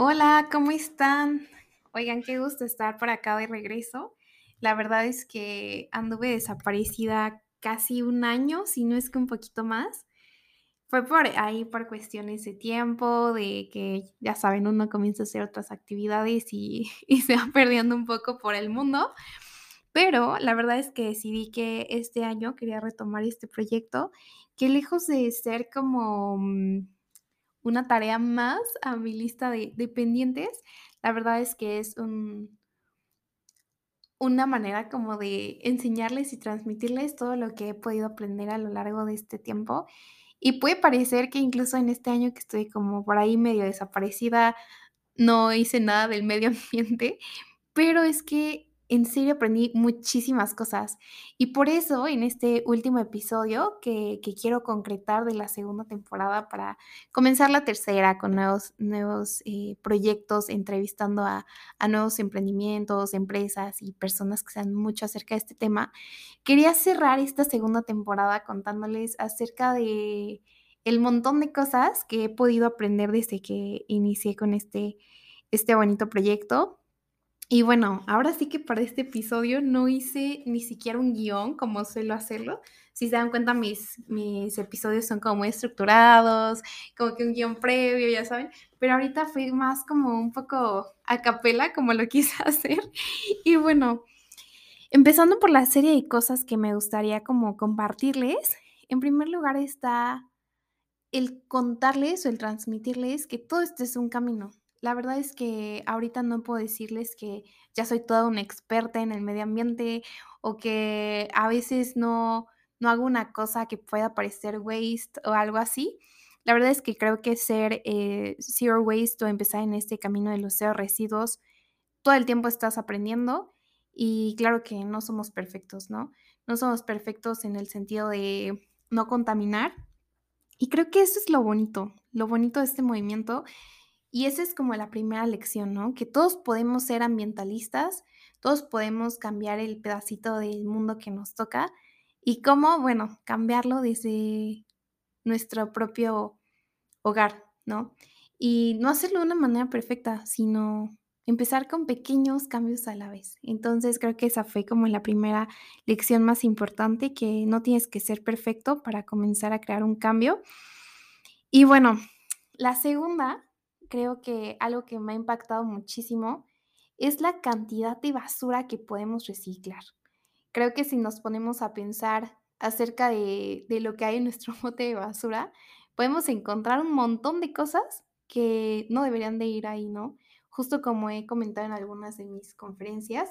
Hola, ¿cómo están? Oigan, qué gusto estar por acá de regreso. La verdad es que anduve desaparecida casi un año, si no es que un poquito más. Fue por ahí por cuestiones de tiempo, de que ya saben, uno comienza a hacer otras actividades y, se va perdiendo un poco por el mundo. Pero la verdad es que decidí que este año quería retomar este proyecto, que lejos de ser como mm, una tarea más a mi lista de, de pendientes. La verdad es que es un, una manera como de enseñarles y transmitirles todo lo que he podido aprender a lo largo de este tiempo. Y puede parecer que incluso en este año que estoy como por ahí medio desaparecida, no hice nada del medio ambiente, pero es que en serio aprendí muchísimas cosas. Y por eso en este último episodio que, quiero concretar de la segunda temporada para comenzar la tercera con nuevos, nuevos eh, proyectos, entrevistando a, a, nuevos emprendimientos, empresas y personas que sean mucho acerca de este tema, quería cerrar esta segunda temporada contándoles acerca de el montón de cosas que he podido aprender desde que inicié con este, este bonito proyecto y bueno, ahora sí que para este episodio no hice ni siquiera un guion como suelo hacerlo. Si se dan cuenta, mis, mis episodios son como muy estructurados, como que un guion previo, ya saben. Pero ahorita fui más como un poco a capela, como lo quise hacer. Y bueno, empezando por la serie de cosas que me gustaría como compartirles. En primer lugar está el contarles o el transmitirles que todo esto es un camino la verdad es que ahorita no puedo decirles que ya soy toda una experta en el medio ambiente o que a veces no, no hago una cosa que pueda parecer waste o algo así. La verdad es que creo que ser eh, zero waste o empezar en este camino de los cero residuos, todo el tiempo estás aprendiendo y claro que no somos perfectos, ¿no? No somos perfectos en el sentido de no contaminar. Y creo que eso es lo bonito, lo bonito de este movimiento y esa es como la primera lección, ¿no? Que todos podemos ser ambientalistas, todos podemos cambiar el pedacito del mundo que nos toca y cómo, bueno, cambiarlo desde nuestro propio hogar, ¿no? Y no hacerlo de una manera perfecta, sino empezar con pequeños cambios a la vez. Entonces creo que esa fue como la primera lección más importante, que no tienes que ser perfecto para comenzar a crear un cambio. Y bueno, la segunda creo que algo que me ha impactado muchísimo es la cantidad de basura que podemos reciclar. Creo que si nos ponemos a pensar acerca de, lo que hay en nuestro bote de basura, podemos encontrar un montón de cosas que no deberían de ir ahí, ¿no? Justo como he comentado en algunas de mis conferencias,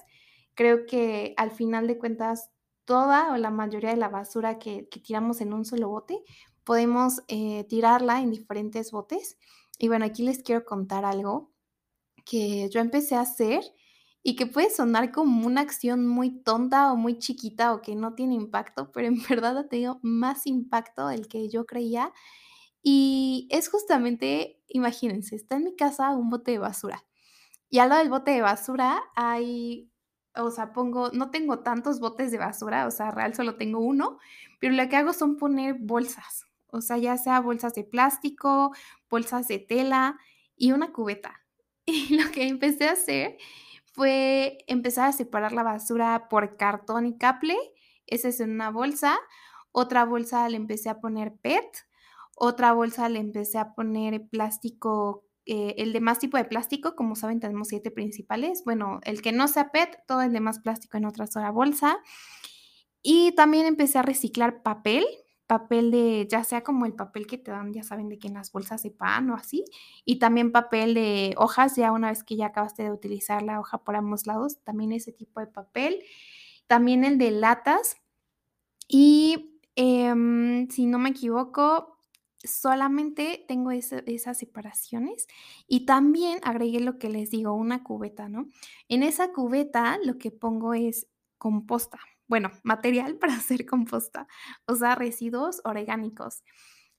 creo que al final de cuentas toda o la mayoría de la basura que, tiramos en un solo bote, podemos eh, tirarla en diferentes botes y bueno, aquí les quiero contar algo que yo empecé a hacer y que puede sonar como una acción muy tonta o muy chiquita o que no tiene impacto, pero en verdad ha tenido más impacto del que yo creía. Y es justamente, imagínense, está en mi casa un bote de basura. Y al lado del bote de basura hay, o sea, pongo, no tengo tantos botes de basura, o sea, real solo tengo uno, pero lo que hago son poner bolsas o sea, ya sea bolsas de plástico, bolsas de tela y una cubeta. Y lo que empecé a hacer fue empezar a separar la basura por cartón y caple. Esa es en una bolsa. Otra bolsa le empecé a poner PET. Otra bolsa le empecé a poner plástico, eh, el demás tipo de plástico. Como saben, tenemos siete principales. Bueno, el que no sea PET, todo el demás plástico en otra sola bolsa. Y también empecé a reciclar papel papel de, ya sea como el papel que te dan, ya saben, de que en las bolsas de pan o así, y también papel de hojas, ya una vez que ya acabaste de utilizar la hoja por ambos lados, también ese tipo de papel, también el de latas, y em, si no me equivoco, solamente tengo esas separaciones y también agregué lo que les digo, una cubeta, ¿no? En esa cubeta lo que pongo es composta, bueno, material para hacer composta, o sea, residuos orgánicos.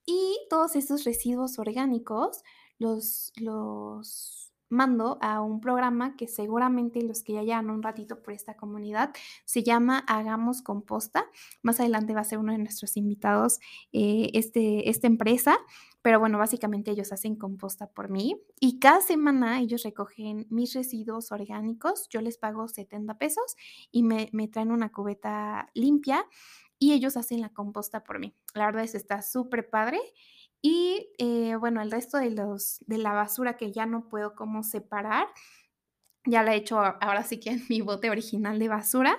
Y todos esos residuos orgánicos los, los mando a un programa que seguramente los que ya llevan un ratito por esta comunidad se llama Hagamos Composta. Más adelante va a ser uno de nuestros invitados eh, este, esta empresa, pero bueno, básicamente ellos hacen composta por mí y cada semana ellos recogen mis residuos orgánicos. Yo les pago 70 pesos y me, me traen una cubeta limpia y ellos hacen la composta por mí. La verdad es que está súper padre. Y eh, bueno, el resto de, los, de la basura que ya no puedo como separar, ya la he hecho ahora sí que en mi bote original de basura,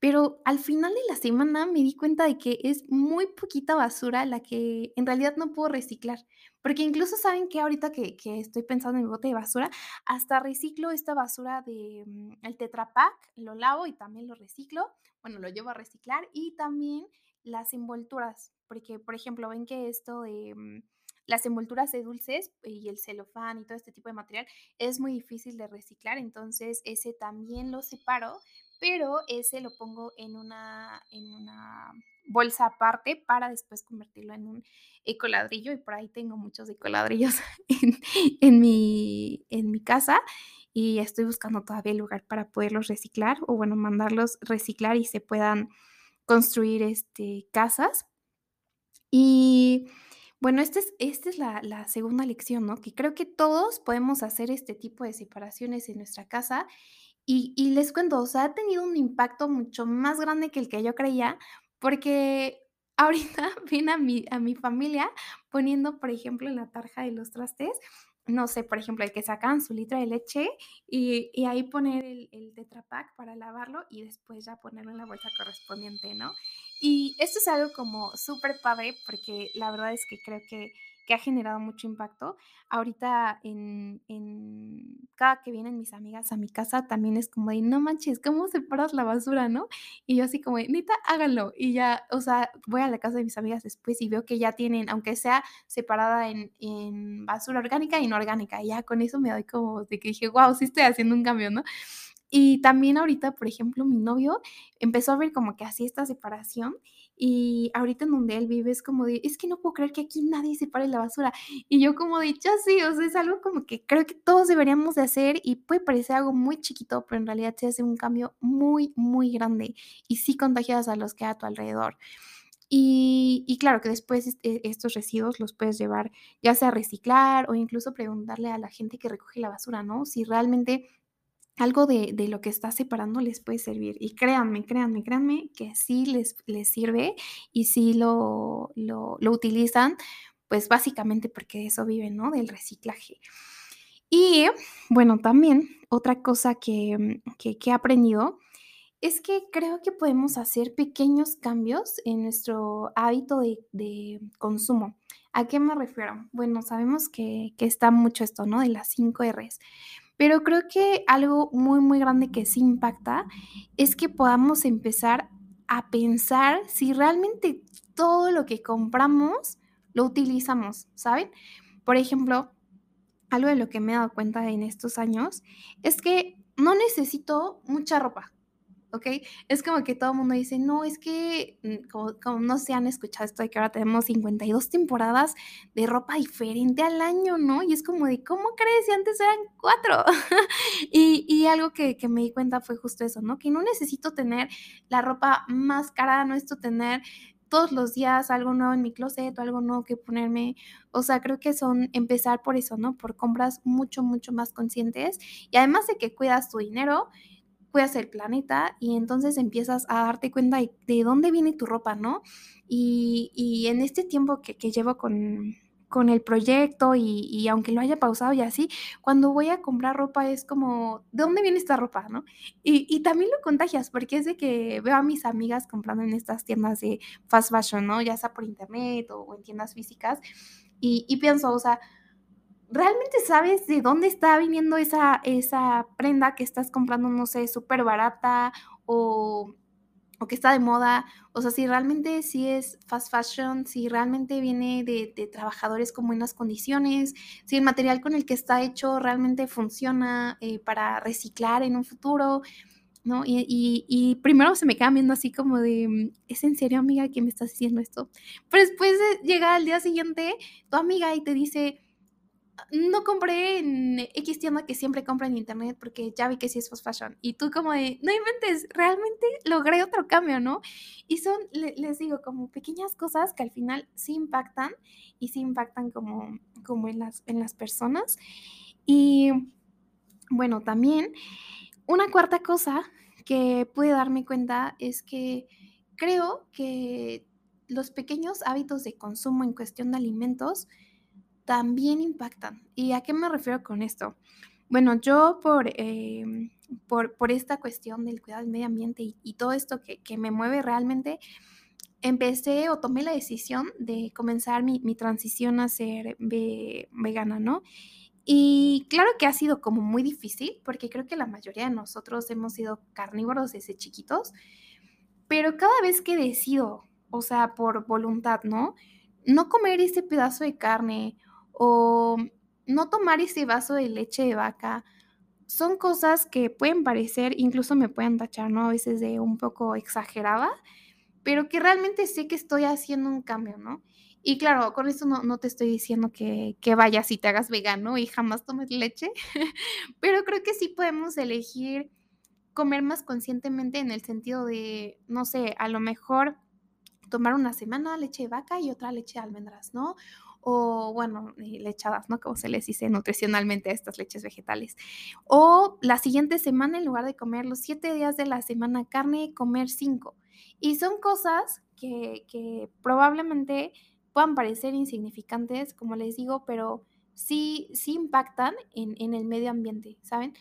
pero al final de la semana me di cuenta de que es muy poquita basura la que en realidad no puedo reciclar. Porque incluso saben que ahorita que, que estoy pensando en mi bote de basura, hasta reciclo esta basura de mm, el Tetra Pak, lo lavo y también lo reciclo. Bueno, lo llevo a reciclar y también las envolturas, porque por ejemplo ven que esto de mm, las envolturas de dulces y el celofán y todo este tipo de material es muy difícil de reciclar, entonces ese también lo separo, pero ese lo pongo en una, en una bolsa aparte para después convertirlo en un ecoladrillo y por ahí tengo muchos ecoladrillos en, en, mi, en mi casa y estoy buscando todavía lugar para poderlos reciclar o bueno, mandarlos reciclar y se puedan construir este, casas. Y bueno, esta es, esta es la, la, segunda lección, ¿no? Que creo que todos podemos hacer este tipo de separaciones en nuestra casa. Y, y les cuento, o sea, ha tenido un impacto mucho más grande que el que yo creía, porque ahorita viene a mi, a mi familia poniendo, por ejemplo, en la tarja de los trastes, no sé, por ejemplo, el que sacan su litro de leche y, ahí poner el, el para lavarlo y después ya ponerlo en la bolsa correspondiente, ¿no? Y esto es algo como súper padre porque la verdad es que creo que que ha generado mucho impacto. Ahorita en, cada que vienen mis amigas a mi casa también es como de, no manches, ¿cómo separas la basura, no? Y yo así como de, neta, háganlo. Y ya, o sea, voy a la casa de mis amigas después y veo que ya tienen, aunque sea separada en, basura orgánica e inorgánica, y ya con eso me doy como de que dije, wow, sí estoy haciendo un cambio, ¿no? Y también ahorita, por ejemplo, mi novio empezó a ver como que así esta separación y ahorita en donde él vive es como de, es que no puedo creer que aquí nadie separe la basura. Y yo como de, ya sí, o sea, es algo como que creo que todos deberíamos de hacer y puede parecer algo muy chiquito, pero en realidad se hace un cambio muy, muy grande y sí contagias a los que hay a tu alrededor. Y, y, claro que después este, estos residuos los puedes llevar ya sea a reciclar o incluso preguntarle a la gente que recoge la basura, ¿no? Si realmente algo de, lo que está separando les puede servir. Y créanme, créanme, créanme que sí les, les sirve y sí lo, lo, utilizan, pues básicamente porque eso viven, ¿no? Del reciclaje. Y bueno, también otra cosa que, que, he aprendido es que creo que podemos hacer pequeños cambios en nuestro hábito de, de, consumo. ¿A qué me refiero? Bueno, sabemos que, que está mucho esto, ¿no? De las 5 Rs. Pero creo que algo muy, muy grande que sí impacta es que podamos empezar a pensar si realmente todo lo que compramos lo utilizamos, ¿saben? Por ejemplo, algo de lo que me he dado cuenta en estos años es que no necesito mucha ropa. ¿Ok? Es como que todo el mundo dice, no, es que, mm, como, no se han escuchado esto de que ahora tenemos 52 temporadas de ropa diferente al año, ¿no? Y es como de, ¿cómo crees si antes eran cuatro? y, y, algo que, que, me di cuenta fue justo eso, ¿no? Que no necesito tener la ropa más cara, no necesito tener todos los días algo nuevo en mi closet o algo nuevo que ponerme. O sea, creo que son empezar por eso, ¿no? Por compras mucho, mucho más conscientes. Y además de que cuidas tu dinero, cuidas el planeta y entonces empiezas a darte cuenta de, dónde viene tu ropa, ¿no? Y, en este tiempo que, llevo con, con, el proyecto y, aunque lo haya pausado y así, cuando voy a comprar ropa es como, ¿de dónde viene esta ropa, no? Y, también lo contagias porque es de que veo a mis amigas comprando en estas tiendas de fast fashion, ¿no? Ya sea por internet o, en tiendas físicas y pienso, o sea, ¿realmente sabes de dónde está viniendo esa, esa prenda que estás comprando, no sé, súper barata o, o que está de moda, o sea, si realmente sí es fast fashion, si realmente viene de, trabajadores con buenas condiciones, si el material con el que está hecho realmente funciona eh, para reciclar en un futuro, ¿no? Y, primero se me queda viendo así como de, mm, ¿es en serio, amiga, que me estás diciendo esto? Pero después llega al día siguiente tu amiga y te dice, no compré en X tienda que siempre compro en internet porque ya vi que sí es fast fashion. Y tú como de, no inventes, realmente logré otro cambio, ¿no? Y son, les digo, como pequeñas cosas que al final sí impactan y sí impactan como, como en, las, en las personas. Y bueno, también una cuarta cosa que pude darme cuenta es que creo que los pequeños hábitos de consumo en cuestión de alimentos también impactan. ¿Y a qué me refiero con esto? Bueno, yo por, em, por, esta cuestión del cuidado del medio ambiente y, todo esto que, me mueve realmente, empecé o tomé la decisión de comenzar mi, transición a ser vegana, ¿no? Y claro que ha sido como muy difícil, porque creo que la mayoría de nosotros hemos sido carnívoros desde chiquitos, pero cada vez que decido, o sea, por voluntad, ¿no? No comer ese pedazo de carne o no tomar ese vaso de leche de vaca, son cosas que pueden parecer, incluso me pueden tachar, ¿no? A veces de un poco exagerada, pero que realmente sé que estoy haciendo un cambio, ¿no? Y claro, con eso no, te estoy diciendo que, que, vayas y te hagas vegano y jamás tomes leche, pero creo que sí podemos elegir comer más conscientemente en el sentido de, no sé, a lo mejor tomar una semana leche de vaca y otra leche de almendras, ¿no? O bueno, lechadas, ¿no? Como se les dice nutricionalmente a estas leches vegetales. O la siguiente semana, en lugar de comer los siete días de la semana carne, comer cinco. Y son cosas que, que probablemente puedan parecer insignificantes, como les digo, pero sí, sí impactan en, en el medio ambiente, ¿saben?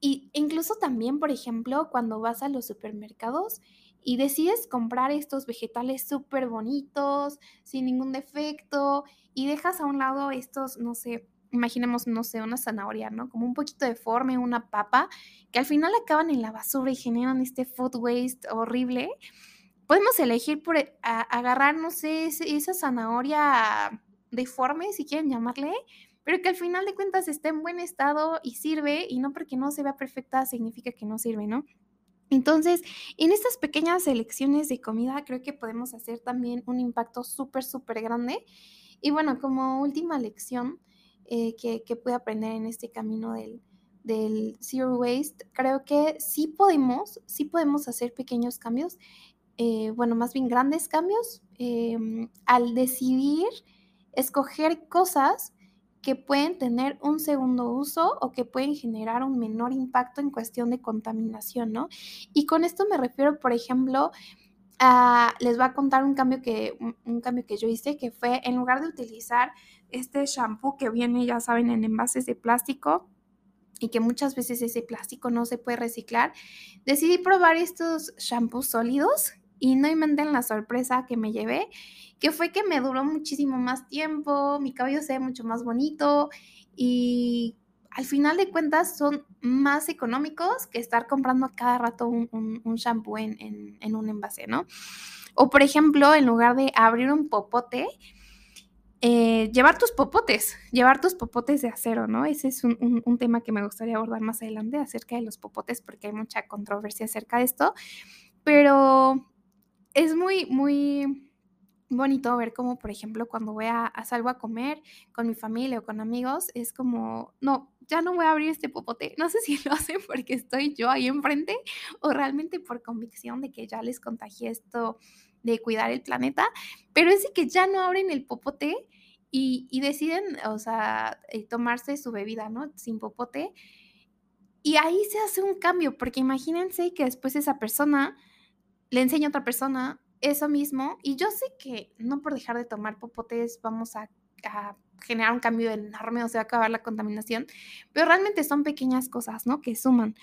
Y incluso también, por ejemplo, cuando vas a los supermercados, y decides comprar estos vegetales súper bonitos, sin ningún defecto, y dejas a un lado estos, no sé, imaginemos, no sé, una zanahoria, ¿no? Como un poquito deforme, una papa, que al final acaban en la basura y generan este food waste horrible. Podemos elegir por agarrar, no sé, esa zanahoria deforme, si quieren llamarle, pero que al final de cuentas esté en buen estado y sirve, y no porque no se vea perfecta significa que no sirve, ¿no? Entonces, en estas pequeñas elecciones de comida creo que podemos hacer también un impacto súper, súper grande. Y bueno, como última lección eh, que, que pude aprender en este camino del, del Zero Waste, creo que sí podemos, sí podemos hacer pequeños cambios, eh, bueno, más bien grandes cambios, em, al decidir escoger cosas que pueden tener un segundo uso o que pueden generar un menor impacto en cuestión de contaminación, ¿no? Y con esto me refiero, por ejemplo, a, les voy a contar un cambio que, un, cambio que yo hice, que fue en lugar de utilizar este shampoo que viene, ya saben, en envases de plástico, y que muchas veces ese plástico no se puede reciclar, decidí probar estos shampoos sólidos y no inventen la sorpresa que me llevé que fue que me duró muchísimo más tiempo, mi cabello se ve mucho más bonito y al final de cuentas son más económicos que estar comprando cada rato un, un, shampoo en, un envase, ¿no? O por ejemplo, en lugar de abrir un popote, eh, llevar tus popotes, llevar tus popotes de acero, ¿no? Ese es un, un, tema que me gustaría abordar más adelante acerca de los popotes, porque hay mucha controversia acerca de esto, pero es muy, muy bonito ver como, por ejemplo, cuando voy a, salgo a comer con mi familia o con amigos, es como, no, ya no voy a abrir este popote. No sé si lo hacen porque estoy yo ahí enfrente o realmente por convicción de que ya les contagié esto de cuidar el planeta, pero es que ya no abren el popote y, y deciden, o sea, eh, tomarse su bebida, ¿no? Sin popote. Y ahí se hace un cambio, porque imagínense que después esa persona le enseña a otra persona eso mismo. Y yo sé que no por dejar de tomar popotes vamos a, generar un cambio enorme o se va a acabar la contaminación, pero realmente son pequeñas cosas, ¿no? Que suman.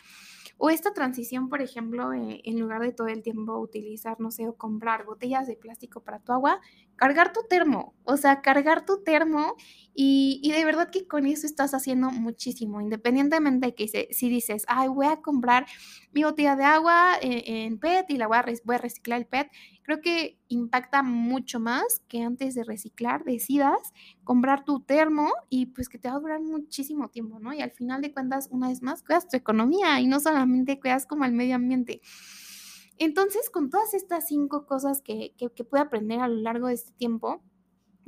O esta transición, por ejemplo, en lugar de todo el tiempo utilizar, no sé, o comprar botellas de plástico para tu agua, cargar tu termo, o sea, cargar tu termo y, y de verdad que con eso estás haciendo muchísimo, independientemente de que si dices, ay, voy a comprar mi botella de agua en, en PET y la voy a, voy a reciclar el PET, creo que impacta mucho más que antes de reciclar decidas comprar tu termo y pues que te va a durar muchísimo tiempo, ¿no? Y al final de cuentas, una vez más, cuidas tu economía y no solamente cuidas como el medio ambiente. Entonces, con todas estas cinco cosas que, que, que pude aprender a lo largo de este tiempo,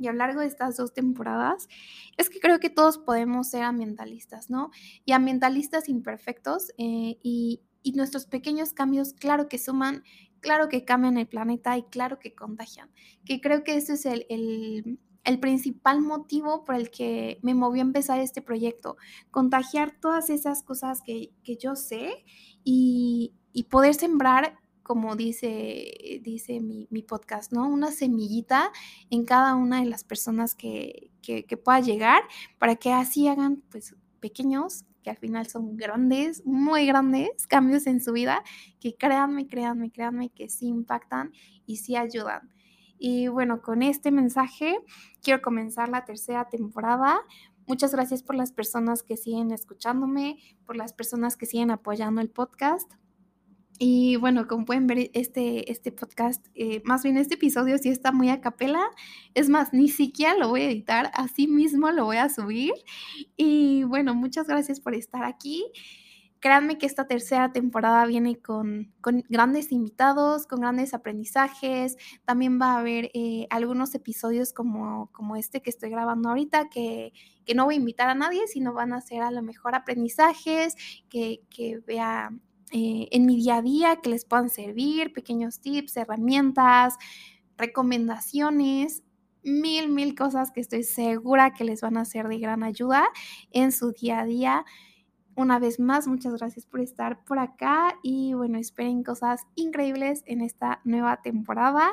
y a lo largo de estas dos temporadas, es que creo que todos podemos ser ambientalistas, ¿no? Y ambientalistas imperfectos eh, y, y, nuestros pequeños cambios, claro que suman, claro que cambian el planeta y claro que contagian, que creo que ese es el, el, principal motivo por el que me movió a empezar este proyecto, contagiar todas esas cosas que, que yo sé y, y poder sembrar como dice, dice mi, podcast, ¿no? Una semillita en cada una de las personas que, que, que, pueda llegar para que así hagan, pues, pequeños, que al final son grandes, muy grandes cambios en su vida, que créanme, créanme, créanme que sí impactan y sí ayudan. Y bueno, con este mensaje quiero comenzar la tercera temporada. Muchas gracias por las personas que siguen escuchándome, por las personas que siguen apoyando el podcast. Y bueno, como pueden ver, este, este podcast, eh, más bien este episodio sí está muy a capela. Es más, ni siquiera lo voy a editar, así mismo lo voy a subir. Y bueno, muchas gracias por estar aquí. Créanme que esta tercera temporada viene con, con grandes invitados, con grandes aprendizajes. También va a haber eh, algunos episodios como, como este que estoy grabando ahorita, que, que no voy a invitar a nadie, sino van a ser a lo mejor aprendizajes, que, que vea eh, en mi día a día que les puedan servir, pequeños tips, herramientas, recomendaciones, mil, mil cosas que estoy segura que les van a ser de gran ayuda en su día a día. Una vez más, muchas gracias por estar por acá y bueno, esperen cosas increíbles en esta nueva temporada.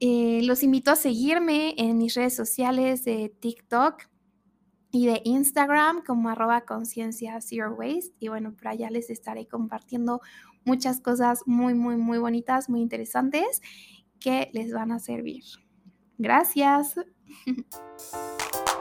Eh, los invito a seguirme en mis redes sociales de TikTok, y de Instagram como arroba conciencia waste. Y bueno, por allá les estaré compartiendo muchas cosas muy, muy, muy bonitas, muy interesantes que les van a servir. Gracias.